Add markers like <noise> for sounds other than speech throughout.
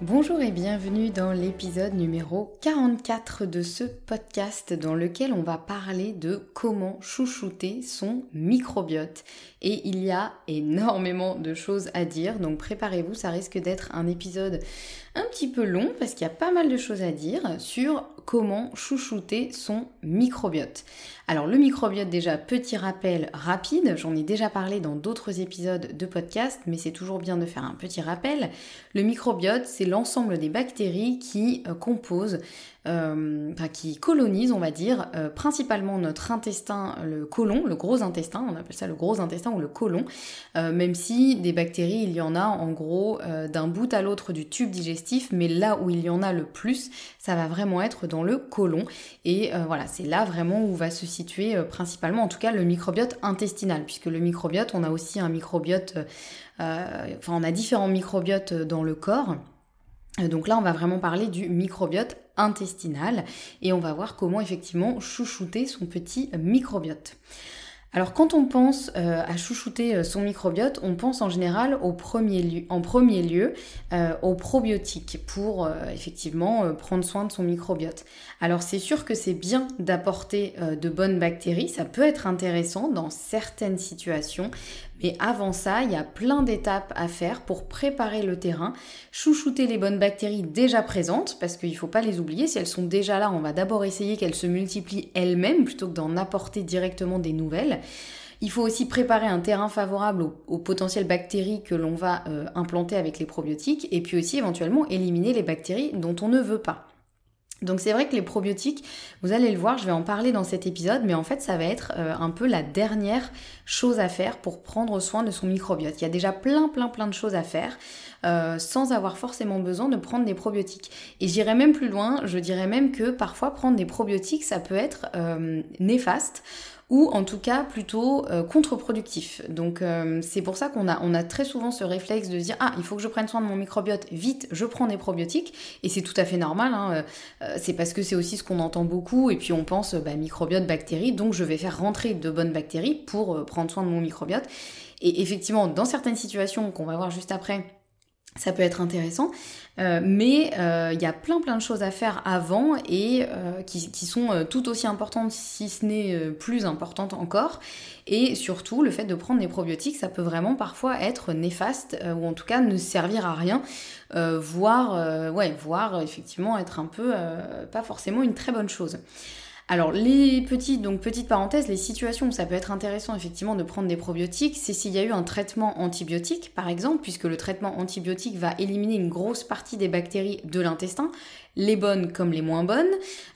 Bonjour et bienvenue dans l'épisode numéro 44 de ce podcast dans lequel on va parler de comment chouchouter son microbiote. Et il y a énormément de choses à dire, donc préparez-vous, ça risque d'être un épisode un petit peu long parce qu'il y a pas mal de choses à dire sur comment chouchouter son microbiote. Alors le microbiote déjà, petit rappel rapide, j'en ai déjà parlé dans d'autres épisodes de podcast, mais c'est toujours bien de faire un petit rappel. Le microbiote, c'est l'ensemble des bactéries qui euh, composent euh, qui colonisent, on va dire, euh, principalement notre intestin, le côlon, le gros intestin, on appelle ça le gros intestin ou le côlon, euh, même si des bactéries, il y en a en gros d'un bout à l'autre du tube digestif, mais là où il y en a le plus, ça va vraiment être dans le côlon. Et voilà, c'est là vraiment où va se situer principalement, en tout cas, le microbiote intestinal, puisque le microbiote, on a aussi un microbiote, enfin, on a différents microbiotes dans le corps. Donc là, on va vraiment parler du microbiote intestinal et on va voir comment effectivement chouchouter son petit microbiote. Alors quand on pense euh, à chouchouter euh, son microbiote, on pense en général au premier en premier lieu euh, aux probiotiques pour effectivement prendre soin de son microbiote. Alors c'est sûr que c'est bien d'apporter de bonnes bactéries, ça peut être intéressant dans certaines situations, mais avant ça, il y a plein d'étapes à faire pour préparer le terrain, chouchouter les bonnes bactéries déjà présentes, parce qu'il ne faut pas les oublier, si elles sont déjà là, on va d'abord essayer qu'elles se multiplient elles-mêmes plutôt que d'en apporter directement des nouvelles. Il faut aussi préparer un terrain favorable aux, potentielles bactéries que l'on va euh, implanter avec les probiotiques, et puis aussi éventuellement éliminer les bactéries dont on ne veut pas. Donc c'est vrai que les probiotiques, vous allez le voir, je vais en parler dans cet épisode, mais en fait ça va être euh, un peu la dernière chose à faire pour prendre soin de son microbiote. Il y a déjà plein plein plein de choses à faire euh, sans avoir forcément besoin de prendre des probiotiques. Et j'irai même plus loin, je dirais même que parfois prendre des probiotiques ça peut être euh, néfaste ou en tout cas plutôt euh, contre-productif. Donc euh, c'est pour ça qu'on a, on a très souvent ce réflexe de dire ah il faut que je prenne soin de mon microbiote, vite je prends des probiotiques et c'est tout à fait normal. Hein, euh, c'est parce que c'est aussi ce qu'on entend beaucoup et puis on pense bah, microbiote, bactéries, donc je vais faire rentrer de bonnes bactéries pour prendre soin de mon microbiote. Et effectivement dans certaines situations qu'on va voir juste après ça peut être intéressant, euh, mais euh, il y a plein plein de choses à faire avant et euh, qui, qui, sont tout aussi importantes, si ce n'est plus importantes encore. Et surtout, le fait de prendre des probiotiques, ça peut vraiment parfois être néfaste ou en tout cas ne servir à rien, voire, ouais, voire effectivement être un peu pas forcément une très bonne chose. Alors les petites, donc petite parenthèse, les situations où ça peut être intéressant effectivement de prendre des probiotiques, c'est s'il y a eu un traitement antibiotique par exemple, puisque le traitement antibiotique va éliminer une grosse partie des bactéries de l'intestin, les bonnes comme les moins bonnes.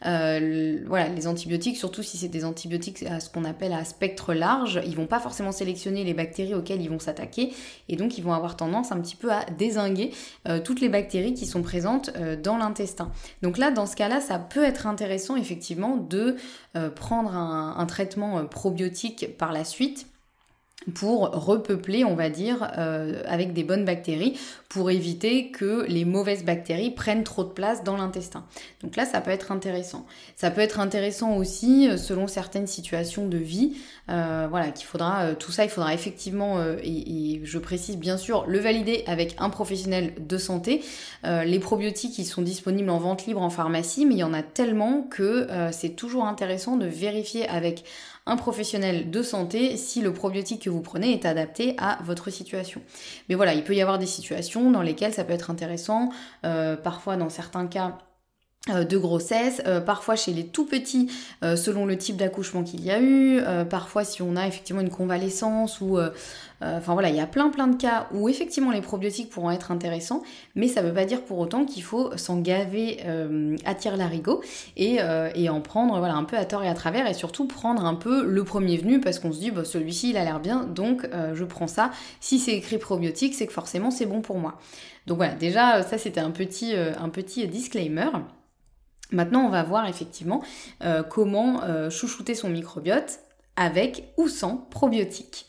Euh, voilà, les antibiotiques, surtout si c'est des antibiotiques à ce qu'on appelle à spectre large, ils vont pas forcément sélectionner les bactéries auxquelles ils vont s'attaquer et donc ils vont avoir tendance un petit peu à désinguer euh, toutes les bactéries qui sont présentes euh, dans l'intestin. Donc là, dans ce cas-là, ça peut être intéressant effectivement de prendre un traitement probiotique par la suite pour repeupler, on va dire, euh, avec des bonnes bactéries, pour éviter que les mauvaises bactéries prennent trop de place dans l'intestin. Donc là, ça peut être intéressant. Ça peut être intéressant aussi euh, selon certaines situations de vie. Euh, voilà, qu'il faudra, tout ça, il faudra effectivement, et, et, je précise bien sûr, le valider avec un professionnel de santé. les probiotiques, ils sont disponibles en vente libre en pharmacie, mais il y en a tellement que c'est toujours intéressant de vérifier avec un professionnel de santé si le probiotique que vous prenez est adapté à votre situation. Mais voilà, il peut y avoir des situations dans lesquelles ça peut être intéressant, euh, parfois dans certains cas de grossesse, euh, parfois chez les tout petits selon le type d'accouchement qu'il y a eu, parfois si on a effectivement une convalescence ou enfin voilà, il y a plein plein de cas où effectivement les probiotiques pourront être intéressants, mais ça ne veut pas dire pour autant qu'il faut s'en gaver à tire larigot et, et en prendre voilà un peu à tort et à travers et surtout prendre un peu le premier venu parce qu'on se dit bah, celui-ci il a l'air bien donc je prends ça. Si c'est écrit probiotique, c'est que forcément c'est bon pour moi. Donc voilà, déjà ça c'était un petit, un petit disclaimer. Maintenant, on va voir effectivement euh, comment euh, chouchouter son microbiote avec ou sans probiotiques.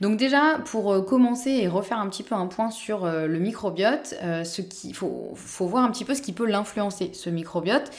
Donc déjà, pour euh, commencer et refaire un petit peu un point sur le microbiote, ce faut voir un petit peu ce qui peut l'influencer, ce microbiote.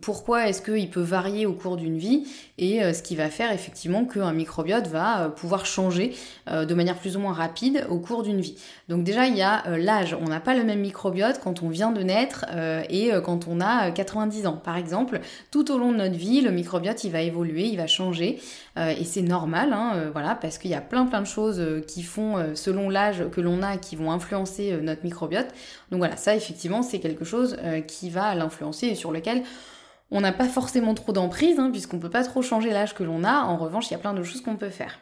pourquoi est-ce qu'il peut varier au cours d'une vie et ce qui va faire effectivement qu'un microbiote va pouvoir changer de manière plus ou moins rapide au cours d'une vie. Donc déjà, il y a l'âge. On n'a pas le même microbiote quand on vient de naître et quand on a 90 ans. Par exemple, tout au long de notre vie, le microbiote, il va évoluer, il va changer et c'est normal, hein, voilà, parce qu'il y a plein plein de choses euh, qui font, euh, selon l'âge que l'on a, qui vont influencer euh, notre microbiote. Donc voilà, ça effectivement, c'est quelque chose qui va l'influencer et sur lequel on n'a pas forcément trop d'emprise, hein, puisqu'on peut pas trop changer l'âge que l'on a. En revanche, il y a plein de choses qu'on peut faire.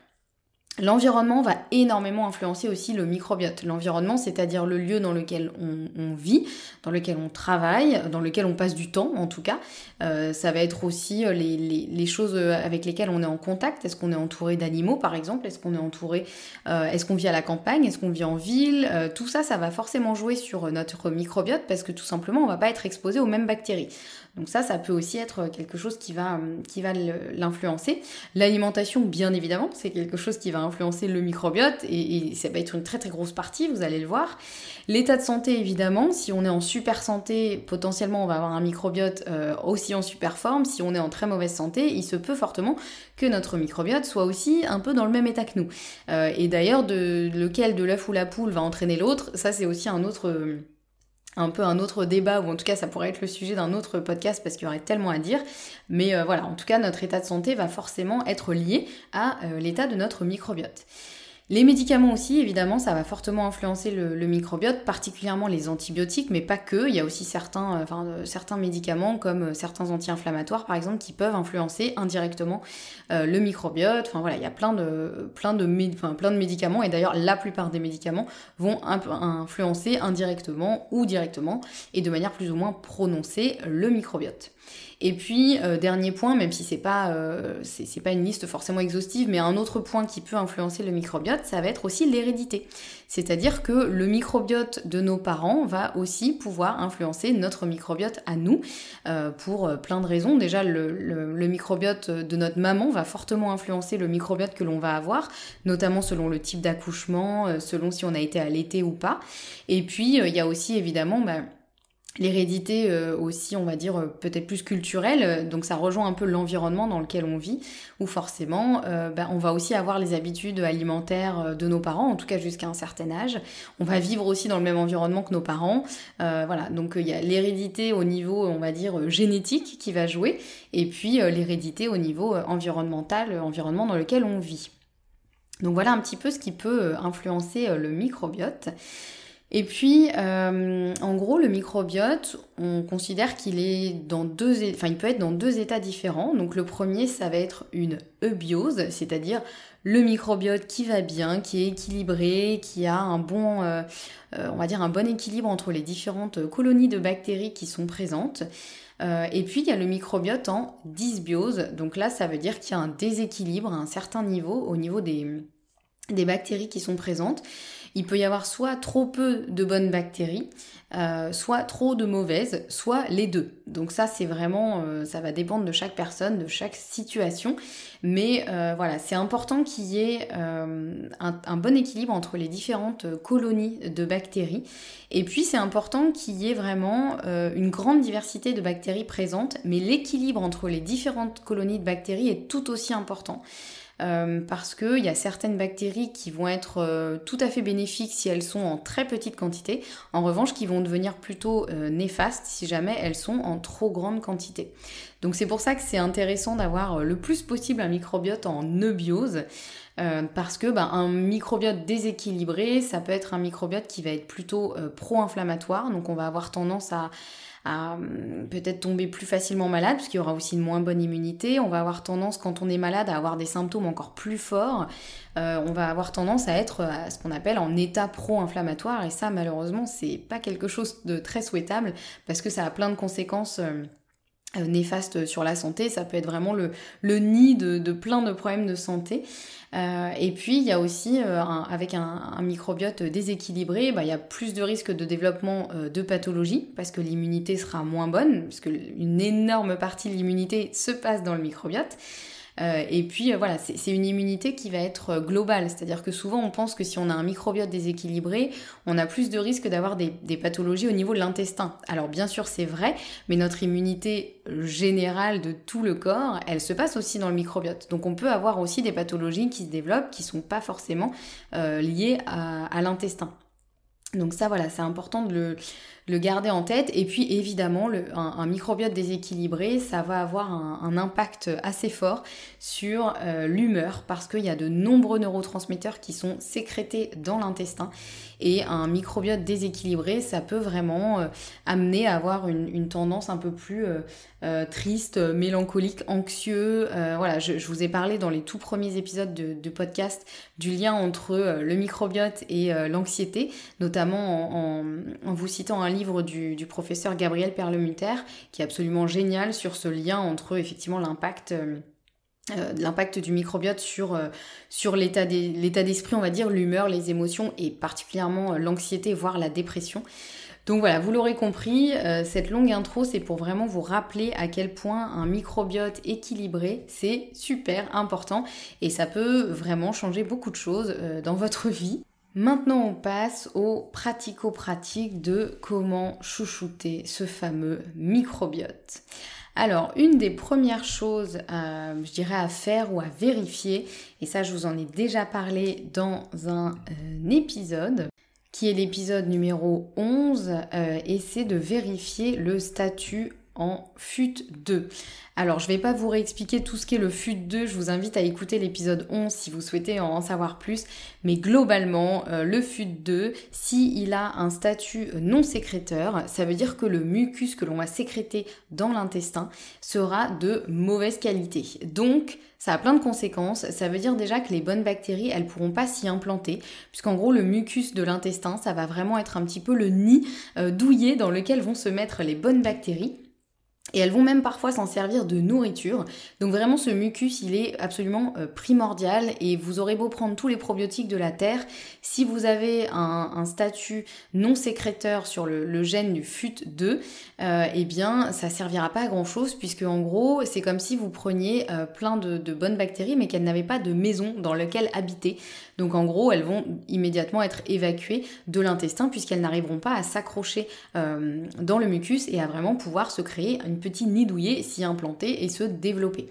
L'environnement va énormément influencer aussi le microbiote. L'environnement, c'est-à-dire le lieu dans lequel on, vit, dans lequel on travaille, dans lequel on passe du temps en tout cas. Euh, ça va être aussi euh, les, choses avec lesquelles on est en contact. Est-ce qu'on est entouré d'animaux par exemple? Est-ce qu'on est entouré euh, Est-ce qu'on vit à la campagne? Est-ce qu'on vit en ville? Tout ça, ça va forcément jouer sur notre microbiote parce que tout simplement, on va pas être exposé aux mêmes bactéries. Donc ça, ça peut aussi être quelque chose qui va, qui va l'influencer. L'alimentation, bien évidemment, c'est quelque chose qui va influencer le microbiote et, ça va être une très très grosse partie, vous allez le voir. L'état de santé, évidemment, si on est en super santé, potentiellement on va avoir un microbiote euh, aussi en super forme. Si on est en très mauvaise santé, il se peut fortement que notre microbiote soit aussi un peu dans le même état que nous. Euh, et d'ailleurs, lequel de l'œuf ou la poule va entraîner l'autre, ça c'est aussi un autre un peu un autre débat, ou en tout cas ça pourrait être le sujet d'un autre podcast parce qu'il y aurait tellement à dire. Mais euh, voilà, en tout cas notre état de santé va forcément être lié à euh, l'état de notre microbiote. Les médicaments aussi, évidemment, ça va fortement influencer le, microbiote, particulièrement les antibiotiques, mais pas que. Il y a aussi certains, euh, enfin, euh, certains médicaments, comme euh, certains anti-inflammatoires, par exemple, qui peuvent influencer indirectement le microbiote. Enfin voilà, il y a plein de, plein de, plein de médicaments, et d'ailleurs, la plupart des médicaments vont influencer indirectement ou directement, et de manière plus ou moins prononcée, le microbiote. Et puis, euh, dernier point, même si c'est pas, euh, c'est pas une liste forcément exhaustive, mais un autre point qui peut influencer le microbiote, ça va être aussi l'hérédité. C'est-à-dire que le microbiote de nos parents va aussi pouvoir influencer notre microbiote à nous, euh, pour plein de raisons. Déjà, le, le, microbiote de notre maman va fortement influencer le microbiote que l'on va avoir, notamment selon le type d'accouchement, selon si on a été allaité ou pas. Et puis, il y a aussi évidemment... Bah, l'hérédité euh, aussi, on va dire, euh, peut-être plus culturelle, donc ça rejoint un peu l'environnement dans lequel on vit, où forcément, euh, bah, on va aussi avoir les habitudes alimentaires de nos parents, en tout cas jusqu'à un certain âge. On va vivre aussi dans le même environnement que nos parents. voilà, donc il y a l'hérédité au niveau, on va dire, génétique qui va jouer, et puis l'hérédité au niveau environnemental, environnement dans lequel on vit. Donc voilà un petit peu ce qui peut influencer le microbiote. Et puis, euh, en gros, le microbiote, on considère qu'il est dans deux, enfin, il peut être dans deux états différents. Donc, le premier, ça va être une eubiose, c'est-à-dire le microbiote qui va bien, qui est équilibré, qui a un bon, euh, euh, on va dire un bon équilibre entre les différentes colonies de bactéries qui sont présentes. et puis il y a le microbiote en dysbiose. Donc là, ça veut dire qu'il y a un déséquilibre à un certain niveau au niveau des, des bactéries qui sont présentes il peut y avoir soit trop peu de bonnes bactéries, euh, soit trop de mauvaises, soit les deux. Donc ça, c'est vraiment, euh, ça va dépendre de chaque personne, de chaque situation. Mais euh, voilà, c'est important qu'il y ait un, bon équilibre entre les différentes colonies de bactéries. Et puis c'est important qu'il y ait vraiment une grande diversité de bactéries présentes, mais l'équilibre entre les différentes colonies de bactéries est tout aussi important. Euh, parce qu'il y a certaines bactéries qui vont être euh, tout à fait bénéfiques si elles sont en très petite quantité, en revanche qui vont devenir plutôt euh, néfastes si jamais elles sont en trop grande quantité. Donc c'est pour ça que c'est intéressant d'avoir le plus possible un microbiote en eubiose. parce que bah, un microbiote déséquilibré, ça peut être un microbiote qui va être plutôt pro-inflammatoire, donc on va avoir tendance à, à hum, peut-être tomber plus facilement malade, parce qu'il y aura aussi une moins bonne immunité. On va avoir tendance, quand on est malade, à avoir des symptômes encore plus forts. Euh, on va avoir tendance à être à ce qu'on appelle en état pro-inflammatoire, et ça, malheureusement, c'est pas quelque chose de très souhaitable, parce que ça a plein de conséquences. Euh, euh, néfastes sur la santé, ça peut être vraiment le, nid de, plein de problèmes de santé. Euh, et puis il y a aussi, euh, avec un, microbiote déséquilibré, bah, il y a plus de risques de développement de pathologies parce que l'immunité sera moins bonne, puisque une énorme partie de l'immunité se passe dans le microbiote. Euh, et puis euh, voilà, c'est une immunité qui va être euh, globale, c'est-à-dire que souvent on pense que si on a un microbiote déséquilibré, on a plus de risques d'avoir des, pathologies au niveau de l'intestin. Alors bien sûr c'est vrai, mais notre immunité générale de tout le corps, elle se passe aussi dans le microbiote. Donc on peut avoir aussi des pathologies qui se développent qui sont pas forcément liées à l'intestin. Donc ça voilà, c'est important de le, le garder en tête. Et puis évidemment, un, microbiote déséquilibré, ça va avoir un, impact assez fort sur euh, l'humeur parce qu'il y a de nombreux neurotransmetteurs qui sont sécrétés dans l'intestin. Et un microbiote déséquilibré, ça peut vraiment euh, amener à avoir une, tendance un peu plus euh, triste, mélancolique, anxieux. voilà, je, vous ai parlé dans les tout premiers épisodes de, podcast du lien entre le microbiote et l'anxiété, notamment en, vous citant un livre livre du, professeur Gabriel Perlemuter, qui est absolument génial sur ce lien entre effectivement l'impact. Euh, euh, l'impact du microbiote sur, euh, sur l'état d'esprit, on va dire, l'humeur, les émotions et particulièrement l'anxiété, voire la dépression. Donc voilà, vous l'aurez compris, cette longue intro, c'est pour vraiment vous rappeler à quel point un microbiote équilibré, c'est super important et ça peut vraiment changer beaucoup de choses dans votre vie. Maintenant, on passe au pratico-pratique de comment chouchouter ce fameux microbiote. Alors, une des premières choses, euh, je dirais, à faire ou à vérifier, et ça, je vous en ai déjà parlé dans un euh, épisode, qui est l'épisode numéro 11, euh, et c'est de vérifier le statut en FUT2. Alors, je ne vais pas vous réexpliquer tout ce qu'est le FUT2, je vous invite à écouter l'épisode 11 si vous souhaitez en savoir plus, mais globalement, euh, le FUT2, s'il a un statut non sécréteur, ça veut dire que le mucus que l'on va sécréter dans l'intestin sera de mauvaise qualité. Donc, ça a plein de conséquences. Ça veut dire déjà que les bonnes bactéries, elles pourront pas s'y implanter, puisqu'en gros, le mucus de l'intestin, ça va vraiment être un petit peu le nid euh, douillet dans lequel vont se mettre les bonnes bactéries. Et elles vont même parfois s'en servir de nourriture. Donc vraiment ce mucus, il est absolument euh, primordial et vous aurez beau prendre tous les probiotiques de la terre, si vous avez un, statut non sécréteur sur le, gène du FUT2, euh, eh bien ça servira pas à grand chose puisque en gros c'est comme si vous preniez euh, plein de, de, bonnes bactéries mais qu'elles n'avaient pas de maison dans laquelle habiter. Donc en gros elles vont immédiatement être évacuées de l'intestin puisqu'elles n'arriveront pas à s'accrocher dans le mucus et à vraiment pouvoir se créer une petit nid douillet s'y implanter et se développer.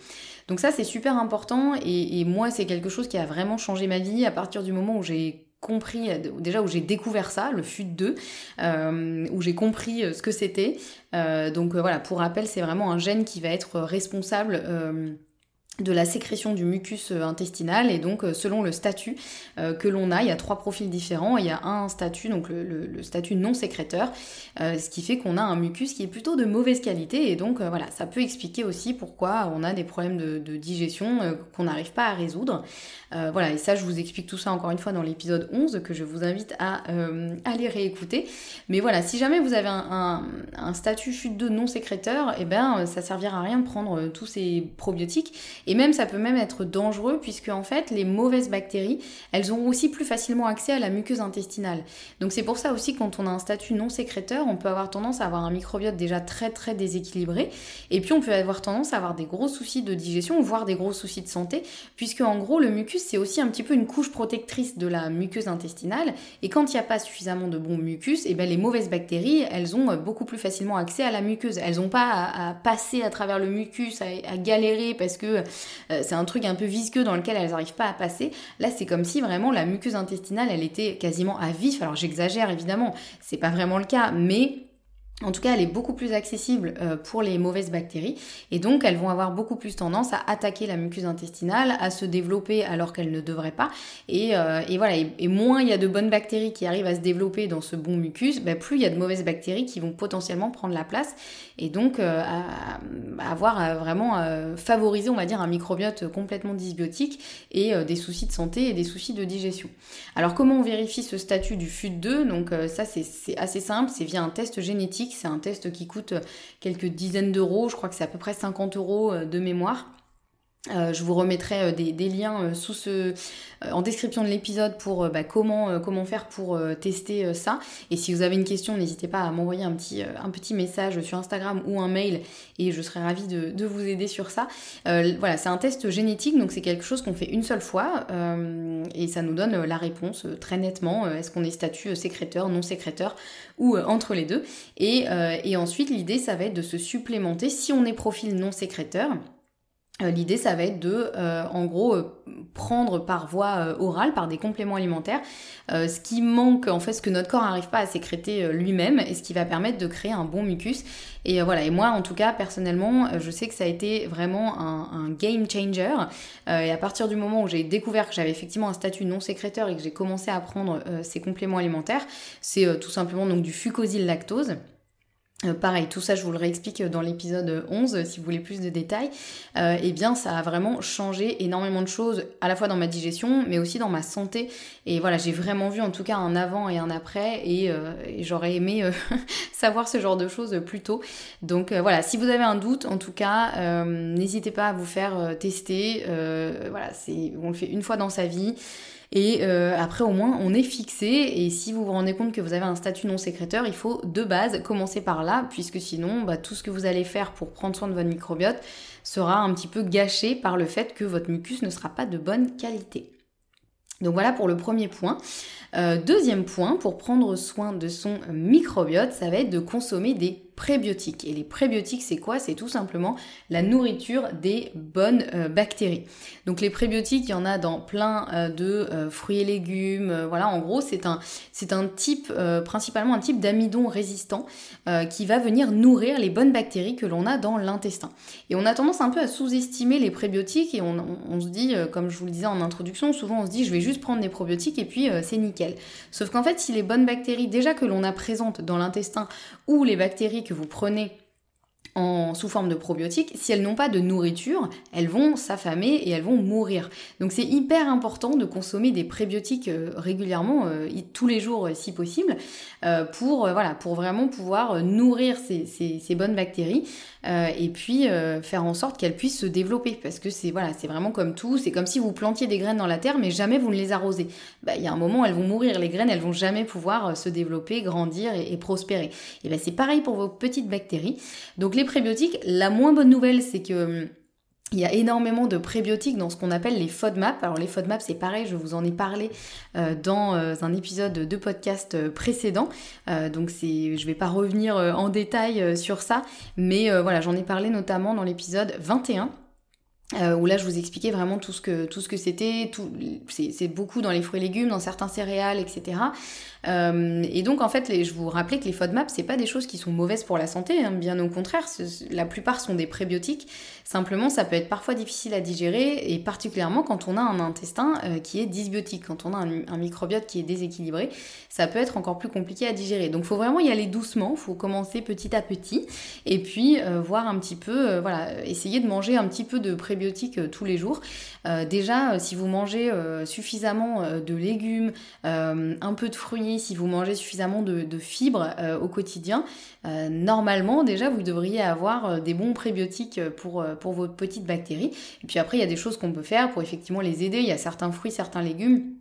Donc ça c'est super important et, moi c'est quelque chose qui a vraiment changé ma vie à partir du moment où j'ai compris, déjà où j'ai découvert ça, le FUT2, euh, où j'ai compris euh, ce que c'était. Euh, donc voilà, pour rappel, c'est vraiment un gène qui va être responsable de la sécrétion du mucus euh, intestinal et donc euh, selon le statut euh, que l'on a, il y a trois profils différents. Il y a un statut, donc le, statut non sécréteur, ce qui fait qu'on a un mucus qui est plutôt de mauvaise qualité et donc voilà, ça peut expliquer aussi pourquoi on a des problèmes de, digestion qu'on n'arrive pas à résoudre. Voilà, et ça je vous explique tout ça encore une fois dans l'épisode 11 que je vous invite à aller réécouter. Mais voilà, si jamais vous avez un, statut chute de non sécréteur, eh ben ça servira à rien de prendre tous ces probiotiques et même ça peut même être dangereux puisque en fait les mauvaises bactéries, elles ont aussi plus facilement accès à la muqueuse intestinale. Donc c'est pour ça aussi quand on a un statut non sécréteur, on peut avoir tendance à avoir un microbiote déjà très très déséquilibré et puis on peut avoir tendance à avoir des gros soucis de digestion voire des gros soucis de santé puisque en gros le mucus c'est aussi un petit peu une couche protectrice de la muqueuse intestinale et quand il n'y a pas suffisamment de bons mucus, et eh ben les mauvaises bactéries, elles ont beaucoup plus facilement accès à la muqueuse. Elles n'ont pas à, passer à travers le mucus, à galérer parce que euh, c'est un truc un peu visqueux dans lequel elles n'arrivent pas à passer. Là, c'est comme si vraiment la muqueuse intestinale, elle était quasiment à vif. Alors j'exagère évidemment, c'est pas vraiment le cas, mais en tout cas, elle est beaucoup plus accessible euh, pour les mauvaises bactéries et donc elles vont avoir beaucoup plus tendance à attaquer la muqueuse intestinale, à se développer alors qu'elles ne devraient pas. Et, euh, voilà, et, moins il y a de bonnes bactéries qui arrivent à se développer dans ce bon mucus, bah, plus il y a de mauvaises bactéries qui vont potentiellement prendre la place et donc euh, avoir vraiment favorisé, on va dire, un microbiote complètement dysbiotique et des soucis de santé et des soucis de digestion. Alors comment on vérifie ce statut du FUT2 Donc ça c'est assez simple, c'est via un test génétique c'est un test qui coûte quelques dizaines d'euros. Je crois que c'est à peu près 50 euros euh, de mémoire. Euh, je vous remettrai euh, des, liens sous ce, en description de l'épisode pour bah, comment, comment faire pour tester ça. Et si vous avez une question, n'hésitez pas à m'envoyer un petit, un petit message sur Instagram ou un mail et je serai ravie de, vous aider sur ça. voilà, c'est un test génétique, donc c'est quelque chose qu'on fait une seule fois et ça nous donne la réponse très nettement. Est-ce qu'on est statut sécréteur, non sécréteur ou euh, entre les deux. Euh, et, ensuite, l'idée, ça va être de se supplémenter si on est profil non sécréteur. Euh, l'idée, ça va être de, en gros, prendre par voie orale, par des compléments alimentaires, ce qui manque, en fait, ce que notre corps n'arrive pas à sécréter lui-même, et ce qui va permettre de créer un bon mucus. Et voilà, et moi, en tout cas, personnellement, je sais que ça a été vraiment un, game changer. et à partir du moment où j'ai découvert que j'avais effectivement un statut non sécréteur et que j'ai commencé à prendre ces compléments alimentaires, c'est tout simplement donc du fucosyl lactose. Euh, pareil, tout ça je vous le réexplique dans l'épisode 11 si vous voulez plus de détails. Euh, eh bien ça a vraiment changé énormément de choses à la fois dans ma digestion mais aussi dans ma santé. Et voilà, j'ai vraiment vu en tout cas un avant et un après et, euh, j'aurais aimé <laughs> savoir ce genre de choses plus tôt. Donc voilà, si vous avez un doute en tout cas, n'hésitez pas à vous faire tester. voilà, c'est on le fait une fois dans sa vie. Et euh, après, au moins, on est fixé. Et si vous vous rendez compte que vous avez un statut non sécréteur, il faut de base commencer par là, puisque sinon, bah, tout ce que vous allez faire pour prendre soin de votre microbiote sera un petit peu gâché par le fait que votre mucus ne sera pas de bonne qualité. Donc voilà pour le premier point. Euh, deuxième point, pour prendre soin de son microbiote, ça va être de consommer des prébiotiques. Et les prébiotiques, c'est quoi? C'est tout simplement la nourriture des bonnes euh, bactéries. Donc les prébiotiques, il y en a dans plein euh, de euh, fruits et légumes. voilà, en gros, c'est un, un type, principalement un type d'amidon résistant qui va venir nourrir les bonnes bactéries que l'on a dans l'intestin. Et on a tendance un peu à sous-estimer les prébiotiques et on, on se dit, comme je vous le disais en introduction, souvent on se dit je vais juste prendre des probiotiques et puis c'est nickel. Sauf qu'en fait, si les bonnes bactéries déjà que l'on a présentes dans l'intestin ou les bactéries que vous prenez sous forme de probiotiques, si elles n'ont pas de nourriture, elles vont s'affamer et elles vont mourir. Donc c'est hyper important de consommer des prébiotiques euh, régulièrement, euh, tous les jours euh, si possible, pour, voilà, pour vraiment pouvoir nourrir ces, bonnes bactéries. Et puis faire en sorte qu'elles puissent se développer parce que c'est voilà, vraiment comme tout, c'est comme si vous plantiez des graines dans la terre mais jamais vous ne les arrosez. Bah, il y a un moment elles vont mourir les graines, elles vont jamais pouvoir se développer, grandir et, prospérer. Et ben c'est pareil pour vos petites bactéries. Donc les prébiotiques, la moins bonne nouvelle c'est que hum, il y a énormément de prébiotiques dans ce qu'on appelle les FODMAP. Alors les FODMAP, c'est pareil, je vous en ai parlé euh, dans euh, un épisode de podcast euh, précédent. donc c'est, je vais pas revenir en détail sur ça, mais voilà, j'en ai parlé notamment dans l'épisode 21 où là je vous expliquais vraiment tout ce que tout ce que c'était, c'est beaucoup dans les fruits et légumes, dans certains céréales, etc. Euh, et donc en fait, je vous rappelais que les FODMAP, c'est pas des choses qui sont mauvaises pour la santé, hein, bien au contraire, la plupart sont des prébiotiques. Simplement, ça peut être parfois difficile à digérer, et particulièrement quand on a un intestin euh, qui est dysbiotique, quand on a un, microbiote qui est déséquilibré, ça peut être encore plus compliqué à digérer. Donc il faut vraiment y aller doucement, il faut commencer petit à petit, et puis euh, voir un petit peu, voilà, essayer de manger un petit peu de prébiotiques tous les jours. déjà, si vous mangez suffisamment de légumes, un peu de fruits, si vous mangez suffisamment de, fibres euh, au quotidien, euh, normalement déjà vous devriez avoir euh, des bons prébiotiques pour, pour vos petites bactéries. Et puis après, il y a des choses qu'on peut faire pour effectivement les aider. Il y a certains fruits, certains légumes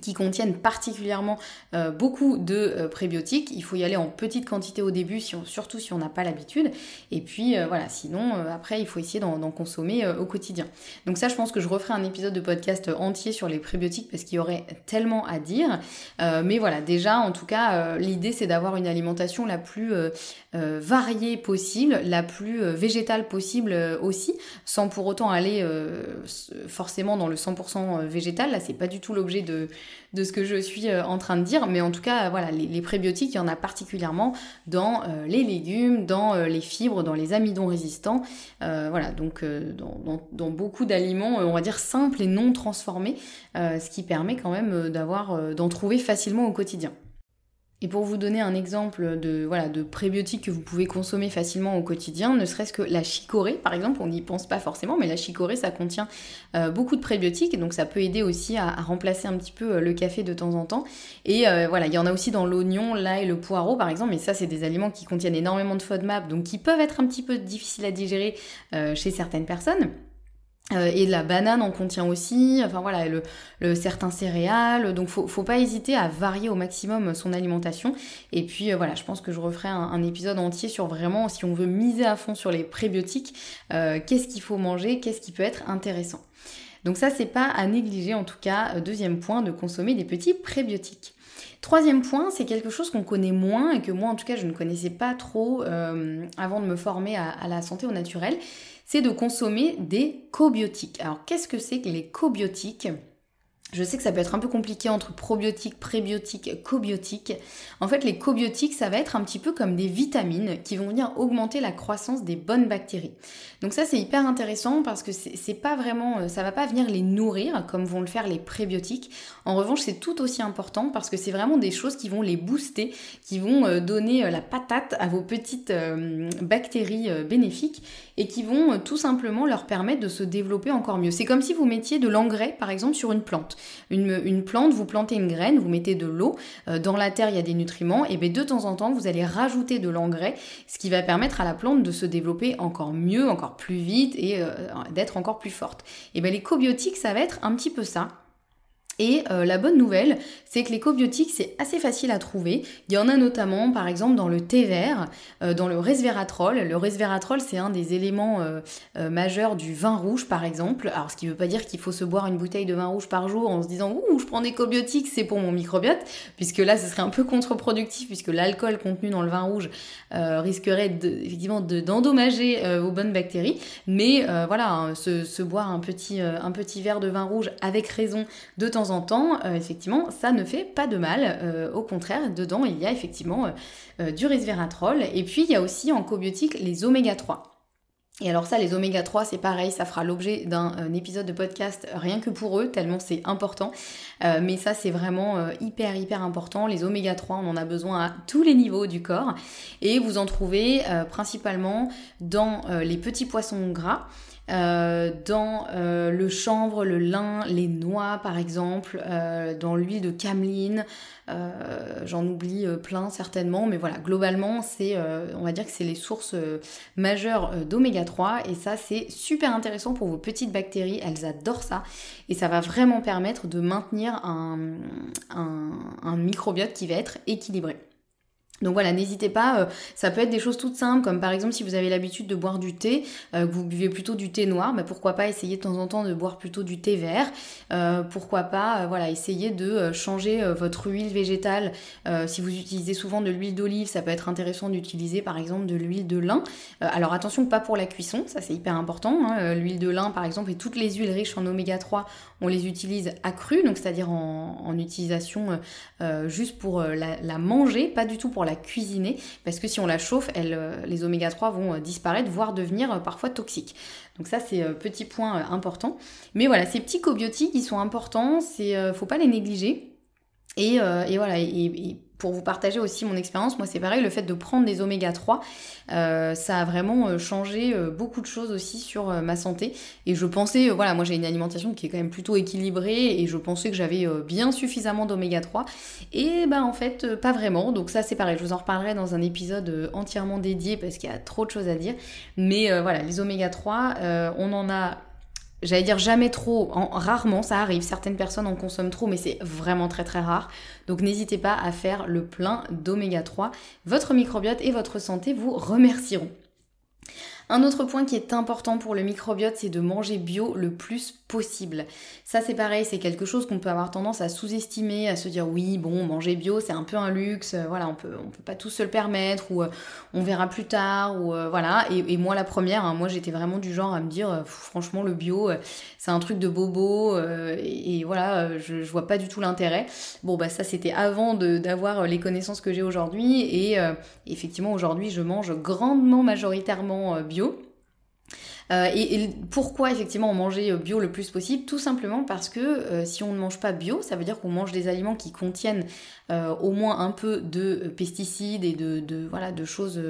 qui contiennent particulièrement euh, beaucoup de euh, prébiotiques. Il faut y aller en petite quantité au début, surtout si on n'a pas l'habitude. Et puis euh, voilà, sinon après il faut essayer d'en consommer au quotidien. Donc ça je pense que je referai un épisode de podcast entier sur les prébiotiques parce qu'il y aurait tellement à dire. mais voilà, déjà en tout cas l'idée c'est d'avoir une alimentation la plus variée possible, la plus végétale possible aussi, sans pour autant aller forcément dans le 100% végétal. Là c'est pas du tout l'objet de de ce que je suis euh, en train de dire, mais en tout cas, voilà, les, prébiotiques, il y en a particulièrement dans euh, les légumes, dans euh, les fibres, dans les amidons résistants, voilà, donc dans, beaucoup d'aliments, on va dire simples et non transformés, ce qui permet quand même d'en trouver facilement au quotidien. Et pour vous donner un exemple de, voilà, de prébiotiques que vous pouvez consommer facilement au quotidien, ne serait-ce que la chicorée, par exemple, on n'y pense pas forcément, mais la chicorée, ça contient euh, beaucoup de prébiotiques, donc ça peut aider aussi à, remplacer un petit peu euh, le café de temps en temps. Et euh, voilà, il y en a aussi dans l'oignon, l'ail, le poireau, par exemple, mais ça, c'est des aliments qui contiennent énormément de FODMAP, donc qui peuvent être un petit peu difficiles à digérer chez certaines personnes. Euh, et la banane en contient aussi, enfin voilà, le, le certains céréales, donc faut, faut pas hésiter à varier au maximum son alimentation. Et puis euh, voilà, je pense que je referai un, épisode entier sur vraiment si on veut miser à fond sur les prébiotiques, euh, qu'est-ce qu'il faut manger, qu'est-ce qui peut être intéressant. Donc ça c'est pas à négliger en tout cas. Deuxième point, de consommer des petits prébiotiques. Troisième point, c'est quelque chose qu'on connaît moins et que moi en tout cas je ne connaissais pas trop avant de me former à, à la santé au naturel c'est de consommer des cobiotiques. Alors qu'est-ce que c'est que les cobiotiques? Je sais que ça peut être un peu compliqué entre probiotiques, prébiotiques, cobiotiques. En fait, les cobiotiques, ça va être un petit peu comme des vitamines qui vont venir augmenter la croissance des bonnes bactéries. Donc ça, c'est hyper intéressant parce que c'est pas vraiment, euh, ça va pas venir les nourrir comme vont le faire les prébiotiques. En revanche, c'est tout aussi important parce que c'est vraiment des choses qui vont les booster, qui vont euh, donner euh, la patate à vos petites bactéries bénéfiques et qui vont tout simplement leur permettre de se développer encore mieux. C'est comme si vous mettiez de l'engrais, par exemple, sur une plante. Une, plante, vous plantez une graine, vous mettez de l'eau, dans la terre il y a des nutriments, et bien de temps en temps vous allez rajouter de l'engrais, ce qui va permettre à la plante de se développer encore mieux, encore plus vite et euh, d'être encore plus forte. Et bien les cobiotiques ça va être un petit peu ça. Et euh, la bonne nouvelle, c'est que les cobiotiques, c'est assez facile à trouver. Il y en a notamment, par exemple, dans le thé vert, euh, dans le resveratrol. Le resveratrol, c'est un des éléments euh, majeurs du vin rouge, par exemple. Alors, ce qui ne veut pas dire qu'il faut se boire une bouteille de vin rouge par jour en se disant « Ouh, je prends des cobiotiques, c'est pour mon microbiote », puisque là, ce serait un peu contre-productif, puisque l'alcool contenu dans le vin rouge risquerait effectivement d'endommager vos bonnes bactéries. Mais voilà, hein, se, se, boire un petit, un petit verre de vin rouge avec raison de temps en temps, euh, effectivement, ça ne fait pas de mal. Euh, au contraire, dedans, il y a effectivement euh, du resveratrol. Et puis, il y a aussi en cobiotique les oméga 3. Et alors ça, les oméga 3, c'est pareil, ça fera l'objet d'un épisode de podcast rien que pour eux, tellement c'est important. mais ça, c'est vraiment hyper, hyper important. Les oméga 3, on en a besoin à tous les niveaux du corps. Et vous en trouvez principalement dans les petits poissons gras. Euh, dans euh, le chanvre, le lin, les noix par exemple, euh, dans l'huile de cameline, j'en oublie plein certainement, mais voilà, globalement c'est, on va dire que c'est les sources majeures d'oméga 3 et ça c'est super intéressant pour vos petites bactéries, elles adorent ça. Et ça va vraiment permettre de maintenir un, un microbiote qui va être équilibré. Donc voilà, n'hésitez pas, euh, ça peut être des choses toutes simples, comme par exemple si vous avez l'habitude de boire du thé, euh, que vous buvez plutôt du thé noir, bah pourquoi pas essayer de temps en temps de boire plutôt du thé vert, euh, pourquoi pas voilà, essayer de changer votre huile végétale, si vous utilisez souvent de l'huile d'olive, ça peut être intéressant d'utiliser par exemple de l'huile de lin. alors attention, pas pour la cuisson, ça c'est hyper important, hein. l'huile de lin par exemple et toutes les huiles riches en oméga 3, on les utilise à cru, donc c'est-à-dire en, utilisation juste pour la, la manger, pas du tout pour la cuisiner, parce que si on la chauffe, elle, euh, les oméga 3 vont euh, disparaître, voire devenir euh, parfois toxiques. Donc ça c'est petit point important. Mais voilà, ces petits cobiotiques, ils sont importants, c'est faut pas les négliger. Et, voilà, et pour vous partager aussi mon expérience, moi c'est pareil, le fait de prendre des oméga 3, euh, ça a vraiment euh, changé euh, beaucoup de choses aussi sur ma santé. Et je pensais, voilà, moi j'ai une alimentation qui est quand même plutôt équilibrée et je pensais que j'avais bien suffisamment d'oméga 3. Et ben en fait, pas vraiment. Donc ça c'est pareil, je vous en reparlerai dans un épisode entièrement dédié parce qu'il y a trop de choses à dire. Mais voilà, les oméga 3, on en a j'allais dire jamais trop, rarement, ça arrive, certaines personnes en consomment trop, mais c'est vraiment très très rare. Donc n'hésitez pas à faire le plein d'oméga 3. Votre microbiote et votre santé vous remercieront. Un autre point qui est important pour le microbiote, c'est de manger bio le plus possible. Ça c'est pareil, c'est quelque chose qu'on peut avoir tendance à sous-estimer, à se dire oui, bon, manger bio c'est un peu un luxe, euh, voilà, on peut, on peut pas tous se le permettre, ou euh, on verra plus tard, ou euh, voilà. Et, moi la première, hein, moi j'étais vraiment du genre à me dire, franchement le bio, c'est un truc de bobo, et, voilà, je, je, vois pas du tout l'intérêt. Bon bah ça c'était avant d'avoir les connaissances que j'ai aujourd'hui, et effectivement aujourd'hui je mange grandement majoritairement bio euh, et, pourquoi effectivement on mangeait euh, bio le plus possible? Tout simplement parce que euh, si on ne mange pas bio, ça veut dire qu'on mange des aliments qui contiennent au moins un peu de pesticides et de, voilà, de choses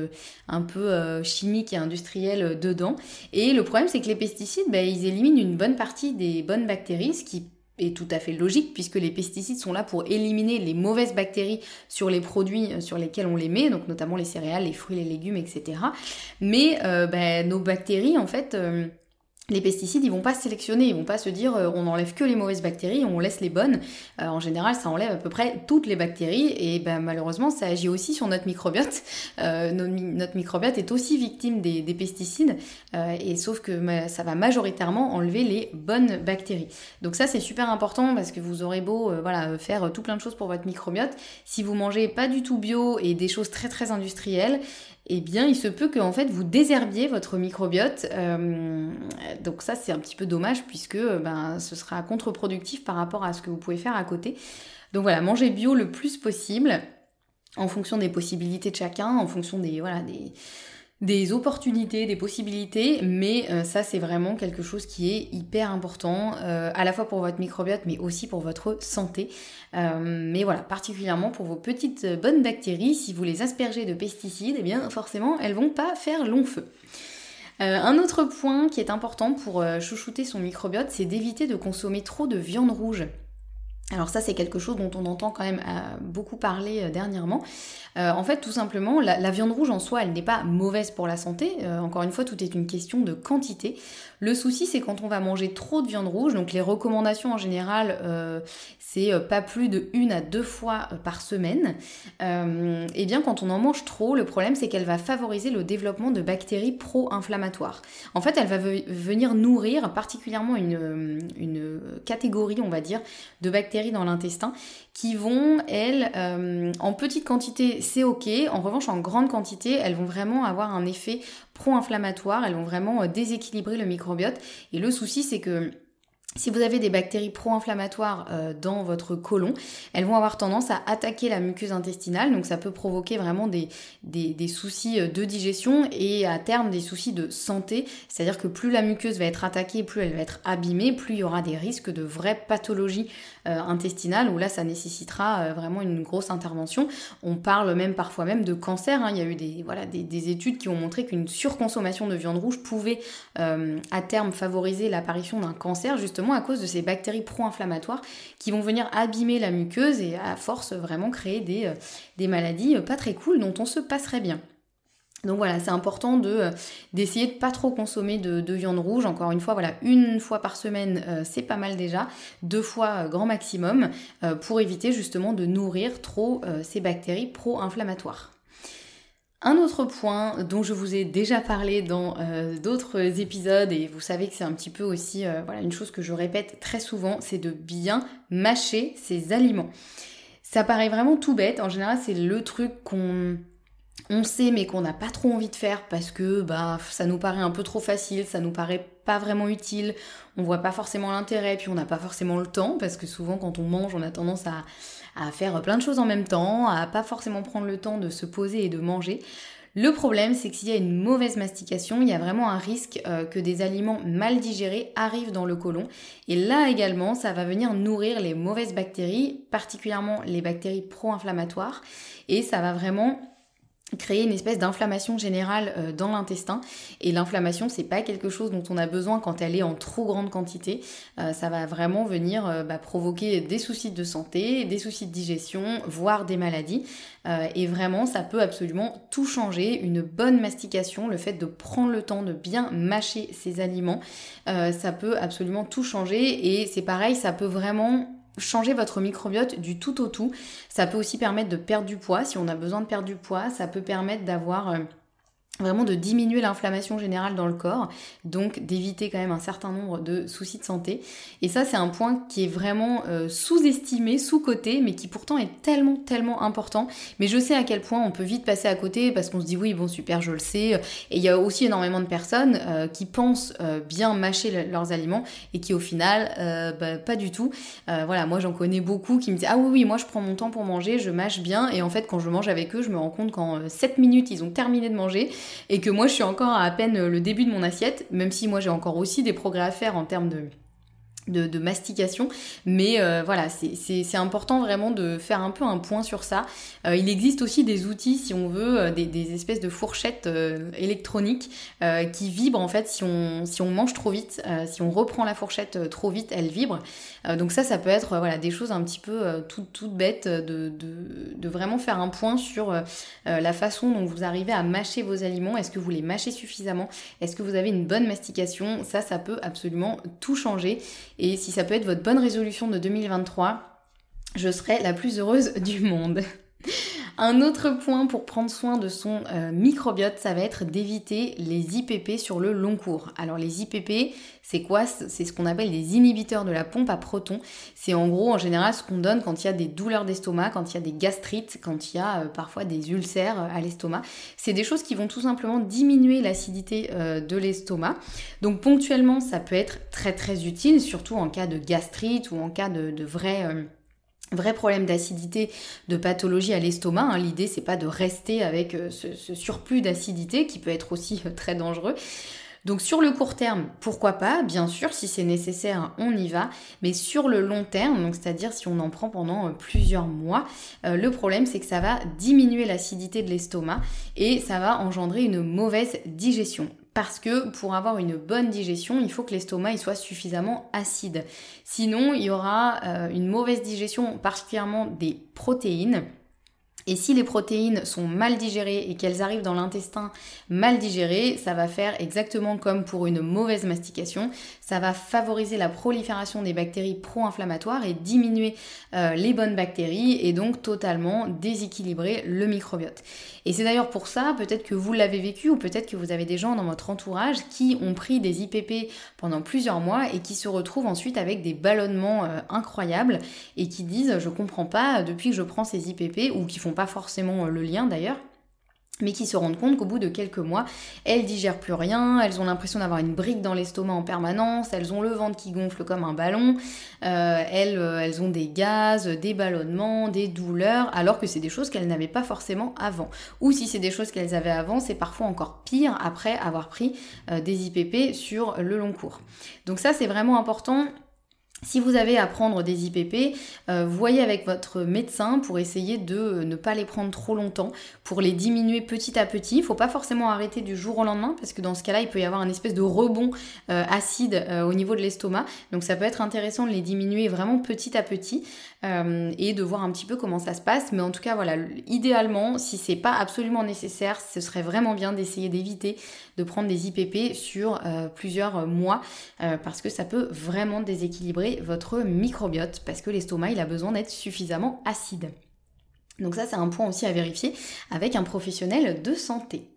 un peu chimiques et industrielles dedans. Et le problème c'est que les pesticides, ben, ils éliminent une bonne partie des bonnes bactéries, ce qui est tout à fait logique puisque les pesticides sont là pour éliminer les mauvaises bactéries sur les produits euh, sur lesquels on les met, donc notamment les céréales, les fruits, les légumes, etc. Mais euh, ben, nos bactéries, en fait, euh, les pesticides, ils vont pas sélectionner, ils vont pas se dire euh, on enlève que les mauvaises bactéries, on laisse les bonnes. Euh, en général, ça enlève à peu près toutes les bactéries et ben, malheureusement, ça agit aussi sur notre microbiote. Euh, notre, microbiote est aussi victime des, pesticides et sauf que ça va majoritairement enlever les bonnes bactéries. Donc ça, c'est super important parce que vous aurez beau voilà faire tout plein de choses pour votre microbiote, si vous mangez pas du tout bio et des choses très très industrielles, eh bien, il se peut que fait vous désherbiez votre microbiote. Euh, donc ça, c'est un petit peu dommage puisque ben, ce sera contre-productif par rapport à ce que vous pouvez faire à côté. Donc voilà, mangez bio le plus possible en fonction des possibilités de chacun, en fonction des des opportunités, des possibilités, mais euh, ça c'est vraiment quelque chose qui est hyper important, euh, à la fois pour votre microbiote, mais aussi pour votre santé. Euh, mais voilà, particulièrement pour vos petites bonnes bactéries, si vous les aspergez de pesticides, eh bien forcément elles vont pas faire long feu. un autre point qui est important pour chouchouter son microbiote, c'est d'éviter de consommer trop de viande rouge. Alors ça c'est quelque chose dont on entend quand même beaucoup parler dernièrement. Euh, en fait, tout simplement, la, viande rouge en soi, elle n'est pas mauvaise pour la santé. Euh, encore une fois, tout est une question de quantité. Le souci, c'est quand on va manger trop de viande rouge. Donc les recommandations en général, euh, c'est pas plus de une à deux fois par semaine. et eh bien, quand on en mange trop, le problème, c'est qu'elle va favoriser le développement de bactéries pro-inflammatoires. En fait, elle va venir nourrir particulièrement une catégorie, on va dire, de bactéries dans l'intestin qui vont, elles, en petite quantité c'est ok. En revanche, en grande quantité, elles vont vraiment avoir un effet pro-inflammatoire, elles vont vraiment euh, déséquilibrer le microbiote. Et le souci, c'est que si vous avez des bactéries pro-inflammatoires euh, dans votre côlon, elles vont avoir tendance à attaquer la muqueuse intestinale, donc ça peut provoquer vraiment des, des, soucis euh, de digestion et à terme des soucis de santé. C'est-à-dire que plus la muqueuse va être attaquée, plus elle va être abîmée, plus il y aura des risques de vraies pathologies euh, intestinales, où là ça nécessitera vraiment une grosse intervention. On parle même parfois même de cancer. Hein. Il y a eu des, voilà, des, études qui ont montré qu'une surconsommation de viande rouge pouvait à terme favoriser l'apparition d'un cancer, justement à cause de ces bactéries pro-inflammatoires qui vont venir abîmer la muqueuse et à force vraiment créer des, euh, des maladies euh, pas très cool dont on se passerait bien. Donc voilà, c'est important de d'essayer de pas trop consommer de, viande rouge. Encore une fois, voilà, une fois par semaine, c'est pas mal déjà. Deux fois grand maximum pour éviter justement de nourrir trop ces bactéries pro-inflammatoires. Un autre point dont je vous ai déjà parlé dans euh, d'autres épisodes, et vous savez que c'est un petit peu aussi euh, voilà, une chose que je répète très souvent, c'est de bien mâcher ses aliments. Ça paraît vraiment tout bête, en général c'est le truc qu'on on sait mais qu'on n'a pas trop envie de faire parce que bah ça nous paraît un peu trop facile, ça nous paraît pas vraiment utile, on voit pas forcément l'intérêt, puis on n'a pas forcément le temps parce que souvent quand on mange on a tendance à faire plein de choses en même temps, à pas forcément prendre le temps de se poser et de manger. Le problème, c'est que s'il y a une mauvaise mastication, il y a vraiment un risque euh, que des aliments mal digérés arrivent dans le côlon. Et là également, ça va venir nourrir les mauvaises bactéries, particulièrement les bactéries pro-inflammatoires. Et ça va vraiment créer une espèce d'inflammation générale euh, dans l'intestin. Et l'inflammation c'est pas quelque chose dont on a besoin quand elle est en trop grande quantité. Euh, ça va vraiment venir euh, bah, provoquer des soucis de santé des soucis de digestion voire des maladies. Et vraiment ça peut absolument tout changer. Une bonne mastication le fait de prendre le temps de bien mâcher ses aliments ça peut absolument tout changer. Et c'est pareil ça peut vraiment changer votre microbiote du tout au tout. Ça peut aussi permettre de perdre du poids si on a besoin de perdre du poids. Ça peut permettre d'avoir euh, vraiment de diminuer l'inflammation générale dans le corps, donc d'éviter quand même un certain nombre de soucis de santé. Et ça, c'est un point qui est vraiment euh, sous-estimé, sous-coté, mais qui pourtant est tellement, tellement important. Mais je sais à quel point on peut vite passer à côté parce qu'on se dit oui, bon, super, je le sais. Et il y a aussi énormément de personnes euh, qui pensent euh, bien mâcher leurs aliments et qui au final, bah, pas du tout. voilà, moi j'en connais beaucoup qui me disent ah oui, oui, moi je prends mon temps pour manger, je mâche bien. Et en fait, quand je mange avec eux, je me rends compte qu'en 7 minutes, ils ont terminé de manger et que moi je suis encore à à peine le début de mon assiette, même si moi j'ai encore aussi des progrès à faire en termes de de, mastication. Mais euh, voilà, c'est important vraiment de faire un peu un point sur ça. Euh, il existe aussi des outils, si on veut, euh, des, espèces de fourchettes électroniques qui vibrent en fait si on, si on mange trop vite. si on reprend la fourchette trop vite, elle vibre. donc ça, ça peut être voilà, des choses un petit peu toutes tout bêtes de, de, vraiment faire un point sur la façon dont vous arrivez à mâcher vos aliments. Est-ce que vous les mâchez suffisamment? Est-ce que vous avez une bonne mastication? Ça, ça peut absolument tout changer. Et si ça peut être votre bonne résolution de 2023, je serai la plus heureuse du monde. Un autre point pour prendre soin de son euh, microbiote, ça va être d'éviter les IPP sur le long cours. Alors les IPP, c'est quoi? C'est ce qu'on appelle des inhibiteurs de la pompe à protons. C'est en gros en général ce qu'on donne quand il y a des douleurs d'estomac, quand il y a des gastrites, quand il y a euh, parfois des ulcères euh, à l'estomac. C'est des choses qui vont tout simplement diminuer l'acidité de l'estomac. Donc ponctuellement, ça peut être très très utile, surtout en cas de gastrite ou en cas de, de vrai vrai problème d'acidité, de pathologie à l'estomac. Hein. L'idée, c'est pas de rester avec euh, ce, surplus d'acidité qui peut être aussi euh, très dangereux. Donc sur le court terme, pourquoi pas? Bien sûr, si c'est nécessaire, on y va. Mais sur le long terme, donc c'est-à-dire si on en prend pendant euh, plusieurs mois, le problème c'est que ça va diminuer l'acidité de l'estomac et ça va engendrer une mauvaise digestion parce que pour avoir une bonne digestion, il faut que l'estomac soit suffisamment acide. Sinon, il y aura euh, une mauvaise digestion, particulièrement des protéines. Et si les protéines sont mal digérées et qu'elles arrivent dans l'intestin mal digérées, ça va faire exactement comme pour une mauvaise mastication. Ça va favoriser la prolifération des bactéries pro-inflammatoires et diminuer euh, les bonnes bactéries et donc totalement déséquilibrer le microbiote. Et c'est d'ailleurs pour ça, peut-être que vous l'avez vécu ou peut-être que vous avez des gens dans votre entourage qui ont pris des IPP pendant plusieurs mois et qui se retrouvent ensuite avec des ballonnements euh, incroyables et qui disent je comprends pas depuis que je prends ces IPP ou qui font pas forcément euh, le lien d'ailleurs mais qui se rendent compte qu'au bout de quelques mois, elles digèrent plus rien, elles ont l'impression d'avoir une brique dans l'estomac en permanence, elles ont le ventre qui gonfle comme un ballon, euh, elles, euh, elles ont des gaz, des ballonnements, des douleurs, alors que c'est des choses qu'elles n'avaient pas forcément avant. Ou si c'est des choses qu'elles avaient avant, c'est parfois encore pire après avoir pris des IPP sur le long cours. Donc ça c'est vraiment important Si vous avez à prendre des IPP, euh, voyez avec votre médecin pour essayer de ne pas les prendre trop longtemps, pour les diminuer petit à petit. Il ne faut pas forcément arrêter du jour au lendemain parce que dans ce cas-là, il peut y avoir un espèce de rebond euh, acide euh, au niveau de l'estomac. Donc ça peut être intéressant de les diminuer vraiment petit à petit et de voir un petit peu comment ça se passe. Mais en tout cas, voilà, idéalement, si c'est pas absolument nécessaire, ce serait vraiment bien d'essayer d'éviter de prendre des IPP sur plusieurs mois parce que ça peut vraiment déséquilibrer votre microbiote parce que l'estomac, il a besoin d'être suffisamment acide. Donc ça, c'est un point aussi à vérifier avec un professionnel de santé.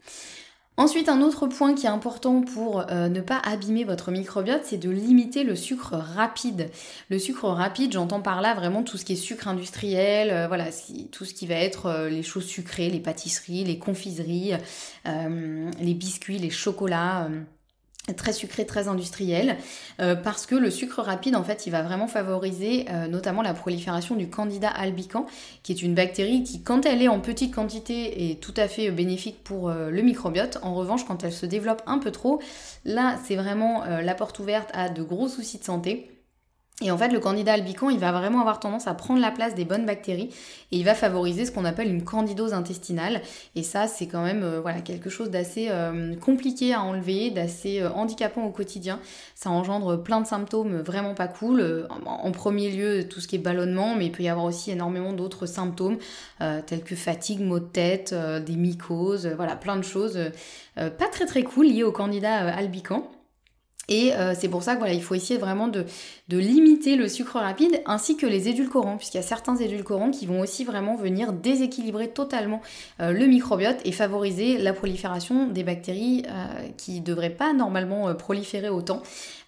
Ensuite, un autre point qui est important pour euh, ne pas abîmer votre microbiote, c'est de limiter le sucre rapide. Le sucre rapide, j'entends par là vraiment tout ce qui est sucre industriel, euh, voilà, tout ce qui va être euh, les choses sucrées, les pâtisseries, les confiseries, les biscuits, les chocolats très sucré, très industriel, euh, parce que le sucre rapide, en fait, il va vraiment favoriser euh, notamment la prolifération du candida albicans, qui est une bactérie qui, quand elle est en petite quantité, est tout à fait bénéfique pour euh, le microbiote. En revanche, quand elle se développe un peu trop, là, c'est vraiment la porte ouverte à de gros soucis de santé. Et en fait, le candidat albican, il va vraiment avoir tendance à prendre la place des bonnes bactéries et il va favoriser ce qu'on appelle une candidose intestinale. Et ça, c'est quand même euh, voilà, quelque chose d'assez euh, compliqué à enlever, d'assez euh, handicapant au quotidien. Ça engendre plein de symptômes vraiment pas cool. en premier lieu, tout ce qui est ballonnement, mais il peut y avoir aussi énormément d'autres symptômes tels que fatigue, maux de tête, des mycoses, voilà, plein de choses pas très très cool liées au candidat albican. Et euh, c'est pour ça qu'il il faut essayer vraiment de, limiter le sucre rapide ainsi que les édulcorants, puisqu'il y a certains édulcorants qui vont aussi vraiment venir déséquilibrer totalement euh, le microbiote et favoriser la prolifération des bactéries euh, qui ne devraient pas normalement proliférer autant.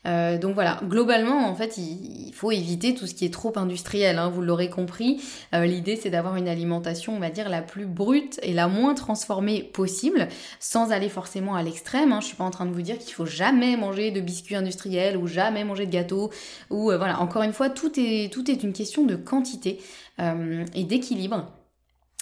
Euh, donc voilà, globalement, en fait, il, faut éviter tout ce qui est trop industriel, hein, vous l'aurez compris. Euh, l'idée, c'est d'avoir une alimentation, on va dire, la plus brute et la moins transformée possible, sans aller forcément à l'extrême. Hein. Je suis pas en train de vous dire qu'il faut jamais manger de biscuits industriels ou jamais manger de gâteaux. Ou euh, voilà, encore une fois, tout est, tout est une question de quantité et d'équilibre.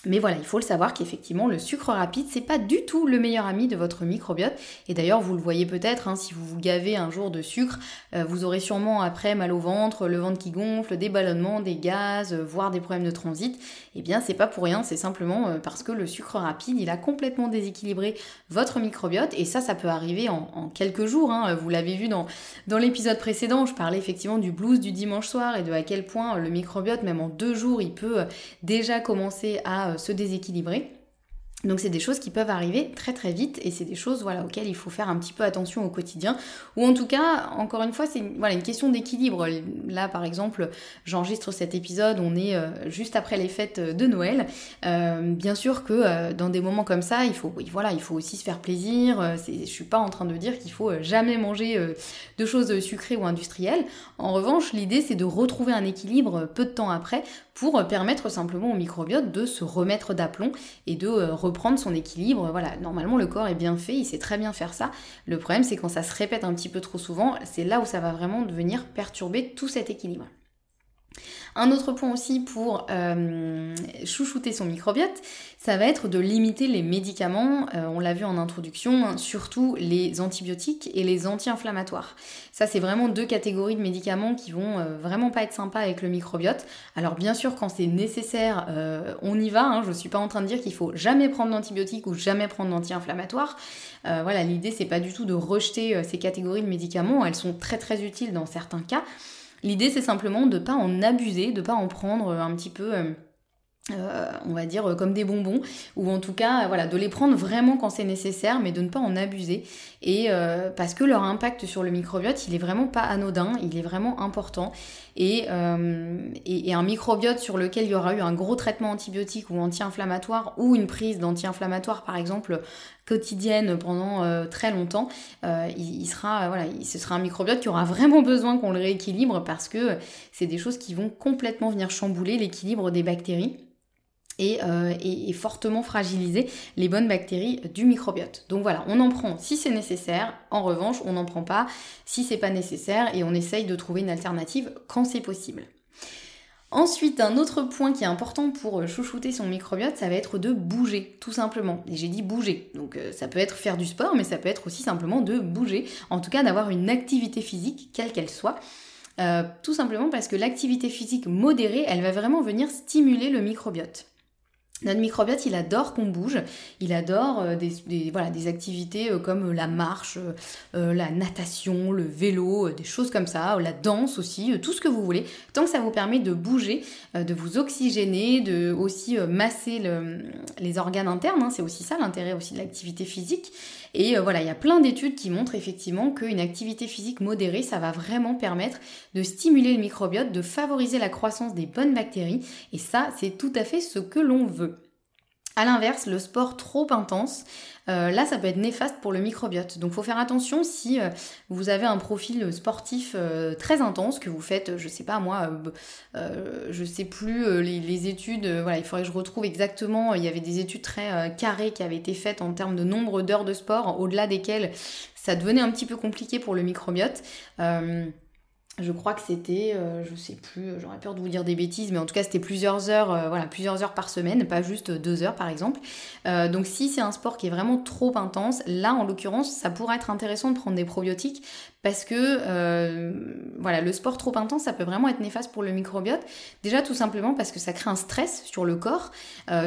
Mais voilà, il faut le savoir qu'effectivement, le sucre rapide, c'est pas du tout le meilleur ami de votre microbiote. Et d'ailleurs, vous le voyez peut-être, hein, si vous vous gavez un jour de sucre, euh, vous aurez sûrement après mal au ventre, le ventre qui gonfle, des ballonnements, des gaz, euh, voire des problèmes de transit. Eh bien, c'est pas pour rien, c'est simplement euh, parce que le sucre rapide, il a complètement déséquilibré votre microbiote. Et ça, ça peut arriver en, quelques jours. Hein. Vous l'avez vu dans, dans l'épisode précédent, je parlais effectivement du blues du dimanche soir et de à quel point le microbiote, même en deux jours, il peut déjà commencer à se déséquilibrer. Donc c'est des choses qui peuvent arriver très très vite et c'est des choses voilà, auxquelles il faut faire un petit peu attention au quotidien. Ou en tout cas, encore une fois, c'est voilà, une question d'équilibre. Là par exemple, j'enregistre cet épisode, on est euh, juste après les fêtes de Noël. Euh, bien sûr que euh, dans des moments comme ça, il faut, voilà, il faut aussi se faire plaisir. je suis pas en train de dire qu'il faut jamais manger de choses sucrées ou industrielles. En revanche, l'idée c'est de retrouver un équilibre peu de temps après pour permettre simplement au microbiote de se remettre d'aplomb et de euh, reprendre son équilibre. Voilà, normalement le corps est bien fait, il sait très bien faire ça. Le problème c'est quand ça se répète un petit peu trop souvent, c'est là où ça va vraiment devenir perturber tout cet équilibre. Un autre point aussi pour euh, chouchouter son microbiote, ça va être de limiter les médicaments, euh, on l'a vu en introduction, hein, surtout les antibiotiques et les anti-inflammatoires. Ça c'est vraiment deux catégories de médicaments qui vont euh, vraiment pas être sympas avec le microbiote. Alors bien sûr quand c'est nécessaire, on y va, hein. je suis pas en train de dire qu'il faut jamais prendre d'antibiotiques ou jamais prendre d'anti-inflammatoires. voilà, l'idée c'est pas du tout de rejeter ces catégories de médicaments, elles sont très très utiles dans certains cas. L'idée, c'est simplement de ne pas en abuser, de ne pas en prendre un petit peu... Euh, euh, on va dire comme des bonbons ou en tout cas voilà de les prendre vraiment quand c'est nécessaire mais de ne pas en abuser. Et euh, parce que leur impact sur le microbiote il est vraiment pas anodin il est vraiment important et, et, un microbiote sur lequel il y aura eu un gros traitement antibiotique ou anti-inflammatoire ou une prise d'anti-inflammatoire par exemple quotidienne pendant euh, très longtemps, euh, il, sera, voilà, ce sera un microbiote qui aura vraiment besoin qu'on le rééquilibre parce que c'est des choses qui vont complètement venir chambouler l'équilibre des bactéries. Et, euh, fortement fragiliser les bonnes bactéries du microbiote. Donc voilà, on en prend si c'est nécessaire. En revanche, on n'en prend pas si c'est pas nécessaire et on essaye de trouver une alternative quand c'est possible. Ensuite, un autre point qui est important pour euh, chouchouter son microbiote, ça va être de bouger, tout simplement. Et j'ai dit bouger. Donc euh, ça peut être faire du sport, mais ça peut être aussi simplement de bouger. En tout cas, d'avoir une activité physique, quelle qu'elle soit. tout simplement parce que l'activité physique modérée, elle va vraiment venir stimuler le microbiote. Notre microbiote, il adore qu'on bouge, il adore euh, des, voilà, des activités euh, comme la marche, euh, la natation, le vélo, des choses comme ça, la danse aussi, tout ce que vous voulez, tant que ça vous permet de bouger, de vous oxygéner, de aussi masser les organes internes, hein, c'est aussi ça l'intérêt aussi de l'activité physique. Et voilà, il y a plein d'études qui montrent effectivement qu'une activité physique modérée, ça va vraiment permettre de stimuler le microbiote, de favoriser la croissance des bonnes bactéries, et ça, c'est tout à fait ce que l'on veut. A l'inverse, le sport trop intense, euh, là, ça peut être néfaste pour le microbiote. Donc, il faut faire attention si euh, vous avez un profil sportif euh, très intense, que vous faites, je sais pas moi, je sais plus les, études. voilà, il faudrait que je retrouve exactement. Il y avait des études très carrées qui avaient été faites en termes de nombre d'heures de sport, au-delà desquelles ça devenait un petit peu compliqué pour le microbiote. Je crois que c'était, euh, je sais plus, euh, j'aurais peur de vous dire des bêtises, mais en tout cas c'était plusieurs heures, euh, voilà, plusieurs heures par semaine, pas juste deux heures par exemple. donc si c'est un sport qui est vraiment trop intense, là en l'occurrence, ça pourrait être intéressant de prendre des probiotiques parce que voilà, le sport trop intense, ça peut vraiment être néfaste pour le microbiote. Déjà tout simplement parce que ça crée un stress sur le corps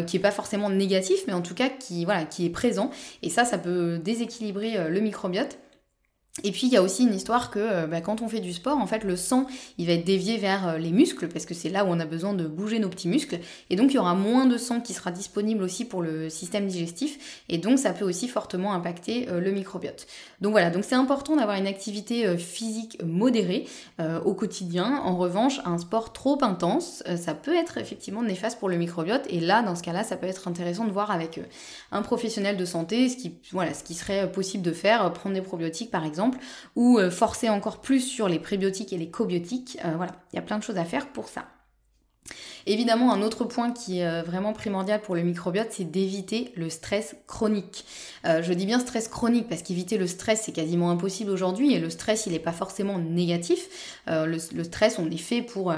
qui est pas forcément négatif, mais en tout cas qui voilà, qui est présent. Et ça, ça peut déséquilibrer le microbiote. Et puis il y a aussi une histoire que euh, bah, quand on fait du sport, en fait le sang il va être dévié vers euh, les muscles parce que c'est là où on a besoin de bouger nos petits muscles et donc il y aura moins de sang qui sera disponible aussi pour le système digestif et donc ça peut aussi fortement impacter euh, le microbiote. Donc voilà, donc c'est important d'avoir une activité physique modérée au quotidien. En revanche, un sport trop intense, ça peut être effectivement néfaste pour le microbiote et là dans ce cas-là, ça peut être intéressant de voir avec un professionnel de santé ce qui voilà, ce qui serait possible de faire, prendre des probiotiques par exemple ou euh, forcer encore plus sur les prébiotiques et les cobiotiques. Euh, voilà, il y a plein de choses à faire pour ça. Évidemment, un autre point qui est euh, vraiment primordial pour le microbiote, c'est d'éviter le stress chronique. je dis bien stress chronique parce qu'éviter le stress, c'est quasiment impossible aujourd'hui et le stress, il n'est pas forcément négatif. le, stress, on est fait pour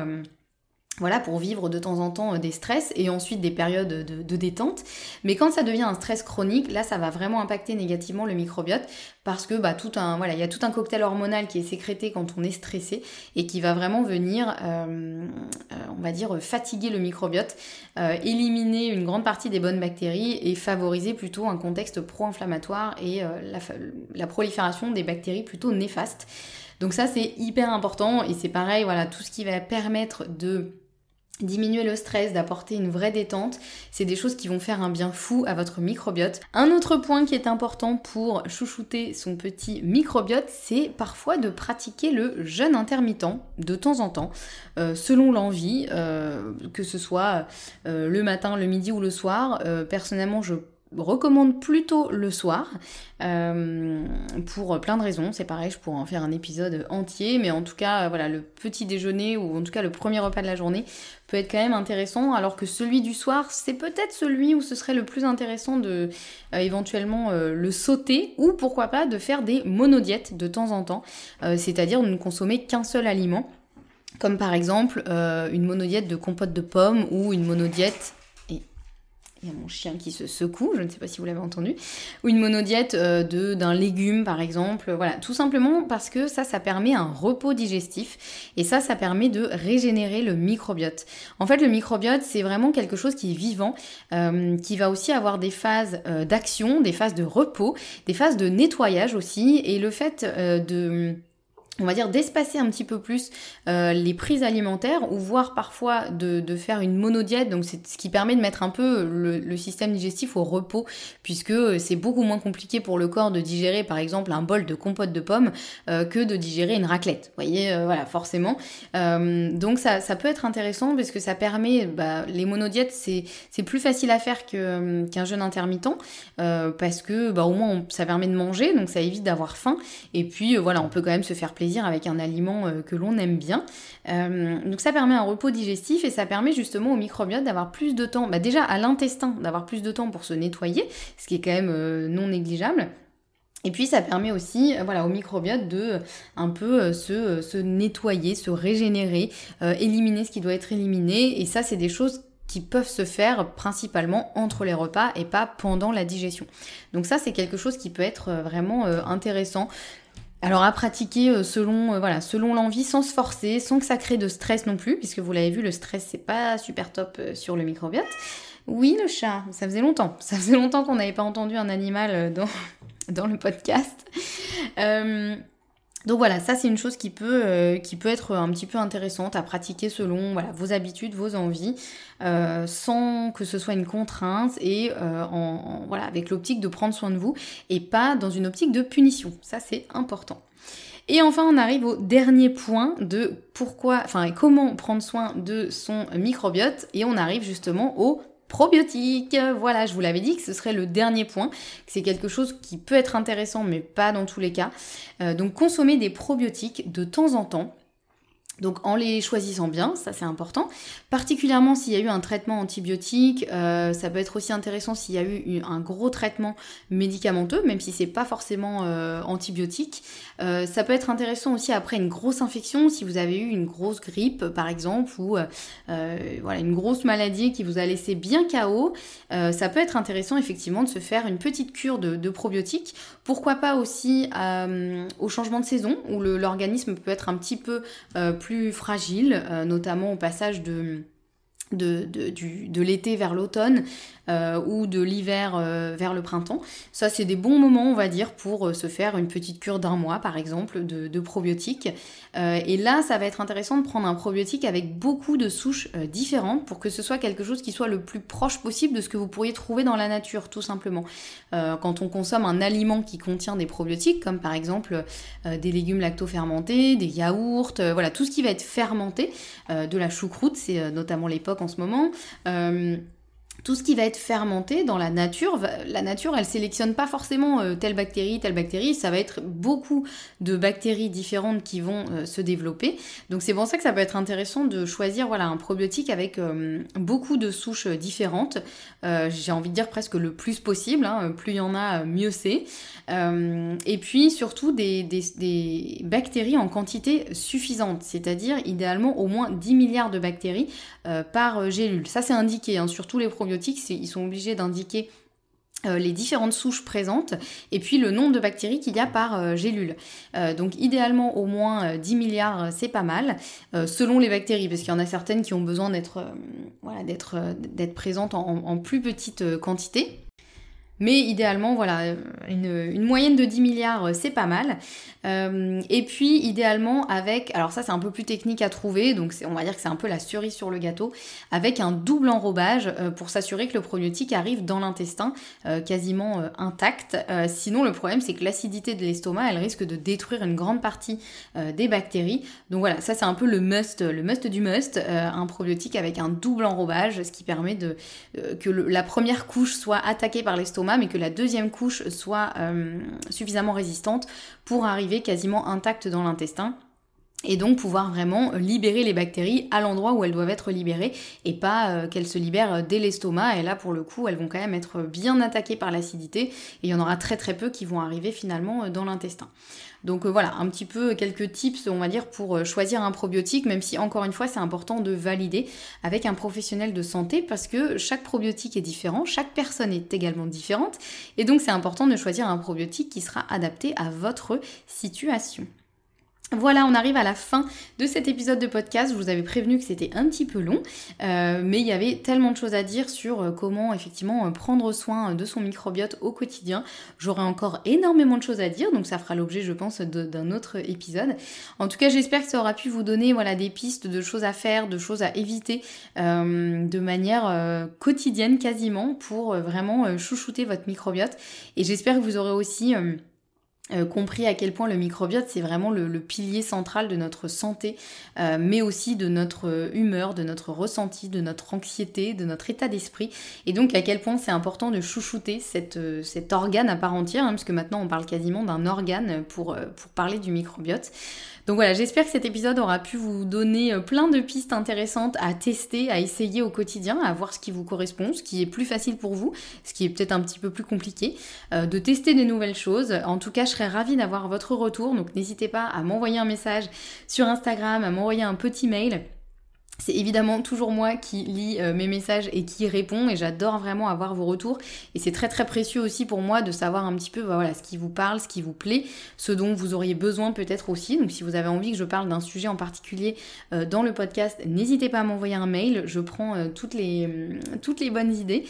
voilà, pour vivre de temps en temps euh, des stress et ensuite des périodes de, détente. Mais quand ça devient un stress chronique, là, ça va vraiment impacter négativement le microbiote parce que bah, tout un, voilà, il y a tout un cocktail hormonal qui est sécrété quand on est stressé et qui va vraiment venir, euh, euh, on va dire, fatiguer le microbiote, éliminer une grande partie des bonnes bactéries et favoriser plutôt un contexte pro-inflammatoire et la, la prolifération des bactéries plutôt néfastes. Donc ça c'est hyper important et c'est pareil, voilà, tout ce qui va permettre de Diminuer le stress, d'apporter une vraie détente, c'est des choses qui vont faire un bien fou à votre microbiote. Un autre point qui est important pour chouchouter son petit microbiote, c'est parfois de pratiquer le jeûne intermittent de temps en temps, euh, selon l'envie, euh, que ce soit euh, le matin, le midi ou le soir. personnellement, je recommande plutôt le soir euh, pour plein de raisons. C'est pareil, je pourrais en faire un épisode entier, mais en tout cas, voilà, le petit déjeuner ou en tout cas le premier repas de la journée peut être quand même intéressant, alors que celui du soir, c'est peut-être celui où ce serait le plus intéressant de euh, éventuellement euh, le sauter ou pourquoi pas de faire des monodiètes de temps en temps, c'est-à-dire de ne consommer qu'un seul aliment. Comme par exemple une monodiète de compote de pommes ou une monodiète il y a mon chien qui se secoue, je ne sais pas si vous l'avez entendu, ou une monodiète euh, d'un légume par exemple, voilà, tout simplement parce que ça, ça permet un repos digestif. Et ça, ça permet de régénérer le microbiote. En fait, le microbiote, c'est vraiment quelque chose qui est vivant, euh, qui va aussi avoir des phases euh, d'action, des phases de repos, des phases de nettoyage aussi, et le fait de on va dire d'espacer un petit peu plus euh, les prises alimentaires ou voire parfois de, faire une monodiète. Donc c'est ce qui permet de mettre un peu le, système digestif au repos puisque c'est beaucoup moins compliqué pour le corps de digérer par exemple un bol de compote de pommes euh, que de digérer une raclette. Vous voyez euh, voilà forcément. Donc ça, ça, peut être intéressant parce que ça permet bah, les monodiètes c'est plus facile à faire qu'un jeûne intermittent parce que bah, au moins ça permet de manger donc ça évite d'avoir faim. Et puis voilà on peut quand même se faire plaisir avec un aliment euh, que l'on aime bien. Euh, donc ça permet un repos digestif et ça permet justement au microbiote d'avoir plus de temps, bah déjà à l'intestin d'avoir plus de temps pour se nettoyer, ce qui est quand même euh, non négligeable. Et puis ça permet aussi voilà, au microbiote de un peu se, se nettoyer, se régénérer, éliminer ce qui doit être éliminé. Et ça, c'est des choses qui peuvent se faire principalement entre les repas et pas pendant la digestion. Donc ça, c'est quelque chose qui peut être vraiment intéressant. Alors à pratiquer selon voilà selon l'envie, sans se forcer, sans que ça crée de stress non plus, puisque vous l'avez vu, le stress c'est pas super top sur le microbiote. Oui, le chat, ça faisait longtemps. <laughs> Ça faisait longtemps qu'on n'avait pas entendu un animal dans, <laughs> dans le podcast. Euh, donc voilà, ça c'est une chose qui peut, euh, qui peut être un petit peu intéressante à pratiquer selon vos habitudes, vos envies, euh, sans que ce soit une contrainte et en, voilà, avec l'optique de prendre soin de vous et pas dans une optique de punition. Ça c'est important. Et enfin, on arrive au dernier point de pourquoi, enfin, comment prendre soin de son microbiote et on arrive justement au probiotiques. Voilà, je vous l'avais dit que ce serait le dernier point, c'est quelque chose qui peut être intéressant mais pas dans tous les cas. Euh, donc consommer des probiotiques de temps en temps. Donc en les choisissant bien, ça c'est important. Particulièrement s'il y a eu un traitement antibiotique, euh, ça peut être aussi intéressant s'il y a eu un gros traitement médicamenteux, même si c'est pas forcément euh, antibiotique. Euh, ça peut être intéressant aussi après une grosse infection, si vous avez eu une grosse grippe par exemple, ou voilà une grosse maladie qui vous a laissé bien KO. ça peut être intéressant effectivement de se faire une petite cure de, de probiotiques. Pourquoi pas aussi au changement de saison, où l'organisme peut être un petit peu plus plus fragile, euh, notamment au passage de, de, de l'été vers l'automne. Euh, ou de l'hiver euh, vers le printemps. Ça, c'est des bons moments, on va dire, pour euh, se faire une petite cure d'un mois, par exemple, de, probiotiques. et là, ça va être intéressant de prendre un probiotique avec beaucoup de souches différentes pour que ce soit quelque chose qui soit le plus proche possible de ce que vous pourriez trouver dans la nature, tout simplement. quand on consomme un aliment qui contient des probiotiques, comme par exemple des légumes lacto-fermentés, des yaourts, voilà, tout ce qui va être fermenté, de la choucroute, c'est notamment l'époque en ce moment tout ce qui va être fermenté dans la nature, la nature, elle sélectionne pas forcément euh, telle bactérie, telle bactérie, ça va être beaucoup de bactéries différentes qui vont euh, se développer. Donc c'est pour ça que ça peut être intéressant de choisir voilà un probiotique avec euh, beaucoup de souches différentes. J'ai envie de dire presque le plus possible, hein, plus il y en a, mieux c'est. et puis surtout des, des, des, bactéries en quantité suffisante, c'est-à-dire idéalement au moins 10 milliards de bactéries par gélule. Ça c'est indiqué hein, sur tous les ils sont obligés d'indiquer euh, les différentes souches présentes et puis le nombre de bactéries qu'il y a par euh, gélule. Euh, donc idéalement au moins 10 milliards c'est pas mal selon les bactéries parce qu'il y en a certaines qui ont besoin d'être présentes en, plus petite quantité. Mais idéalement, voilà, une, moyenne de 10 milliards, euh, c'est pas mal. Euh, et puis, idéalement, avec, alors ça c'est un peu plus technique à trouver, donc on va dire que c'est un peu la cerise sur le gâteau, avec un double enrobage euh, pour s'assurer que le probiotique arrive dans l'intestin quasiment intact. sinon, le problème c'est que l'acidité de l'estomac, elle risque de détruire une grande partie des bactéries. Donc voilà, ça c'est un peu le must, le must du must, un probiotique avec un double enrobage, ce qui permet de, que la première couche soit attaquée par l'estomac mais que la deuxième couche soit euh, suffisamment résistante pour arriver quasiment intacte dans l'intestin et donc pouvoir vraiment libérer les bactéries à l'endroit où elles doivent être libérées et pas euh, qu'elles se libèrent dès l'estomac et là pour le coup elles vont quand même être bien attaquées par l'acidité et il y en aura très très peu qui vont arriver finalement euh, dans l'intestin. Donc euh, voilà, un petit peu quelques tips on va dire pour choisir un probiotique même si encore une fois c'est important de valider avec un professionnel de santé parce que chaque probiotique est différent, chaque personne est également différente et donc c'est important de choisir un probiotique qui sera adapté à votre situation. Voilà, on arrive à la fin de cet épisode de podcast. Je vous avais prévenu que c'était un petit peu long, euh, mais il y avait tellement de choses à dire sur euh, comment effectivement euh, prendre soin de son microbiote au quotidien. J'aurai encore énormément de choses à dire, donc ça fera l'objet, je pense, d'un autre épisode. En tout cas, j'espère que ça aura pu vous donner voilà des pistes de choses à faire, de choses à éviter de manière quotidienne quasiment pour vraiment chouchouter votre microbiote. Et j'espère que vous aurez aussi euh, compris à quel point le microbiote c'est vraiment le, pilier central de notre santé, euh, mais aussi de notre humeur, de notre ressenti, de notre anxiété, de notre état d'esprit, et donc à quel point c'est important de chouchouter euh, cet organe à part entière, hein, parce que maintenant on parle quasiment d'un organe pour parler du microbiote. Donc voilà, j'espère que cet épisode aura pu vous donner euh, plein de pistes intéressantes à tester, à essayer au quotidien, à voir ce qui vous correspond, ce qui est plus facile pour vous, ce qui est peut-être un petit peu plus compliqué, euh, de tester des nouvelles choses. En tout cas, je serais ravie d'avoir votre retour, donc n'hésitez pas à m'envoyer un message sur Instagram, à m'envoyer un petit mail c'est évidemment toujours moi qui lis euh, mes messages et qui répond et j'adore vraiment avoir vos retours. Et c'est très très précieux aussi pour moi de savoir un petit peu bah, voilà, ce qui vous parle, ce qui vous plaît, ce dont vous auriez besoin peut-être aussi. Donc si vous avez envie que je parle d'un sujet en particulier euh, dans le podcast, n'hésitez pas à m'envoyer un mail, je prends euh, toutes, les, toutes les bonnes idées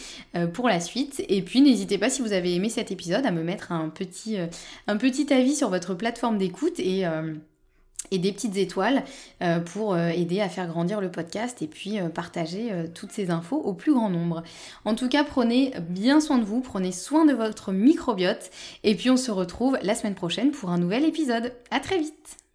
pour la suite. Et puis n'hésitez pas si vous avez aimé cet épisode à me mettre un petit, un petit avis sur votre plateforme d'écoute. Et et des petites étoiles euh, pour euh, aider à faire grandir le podcast et puis euh, partager toutes ces infos au plus grand nombre. En tout cas, prenez bien soin de vous, prenez soin de votre microbiote et puis on se retrouve la semaine prochaine pour un nouvel épisode. À très vite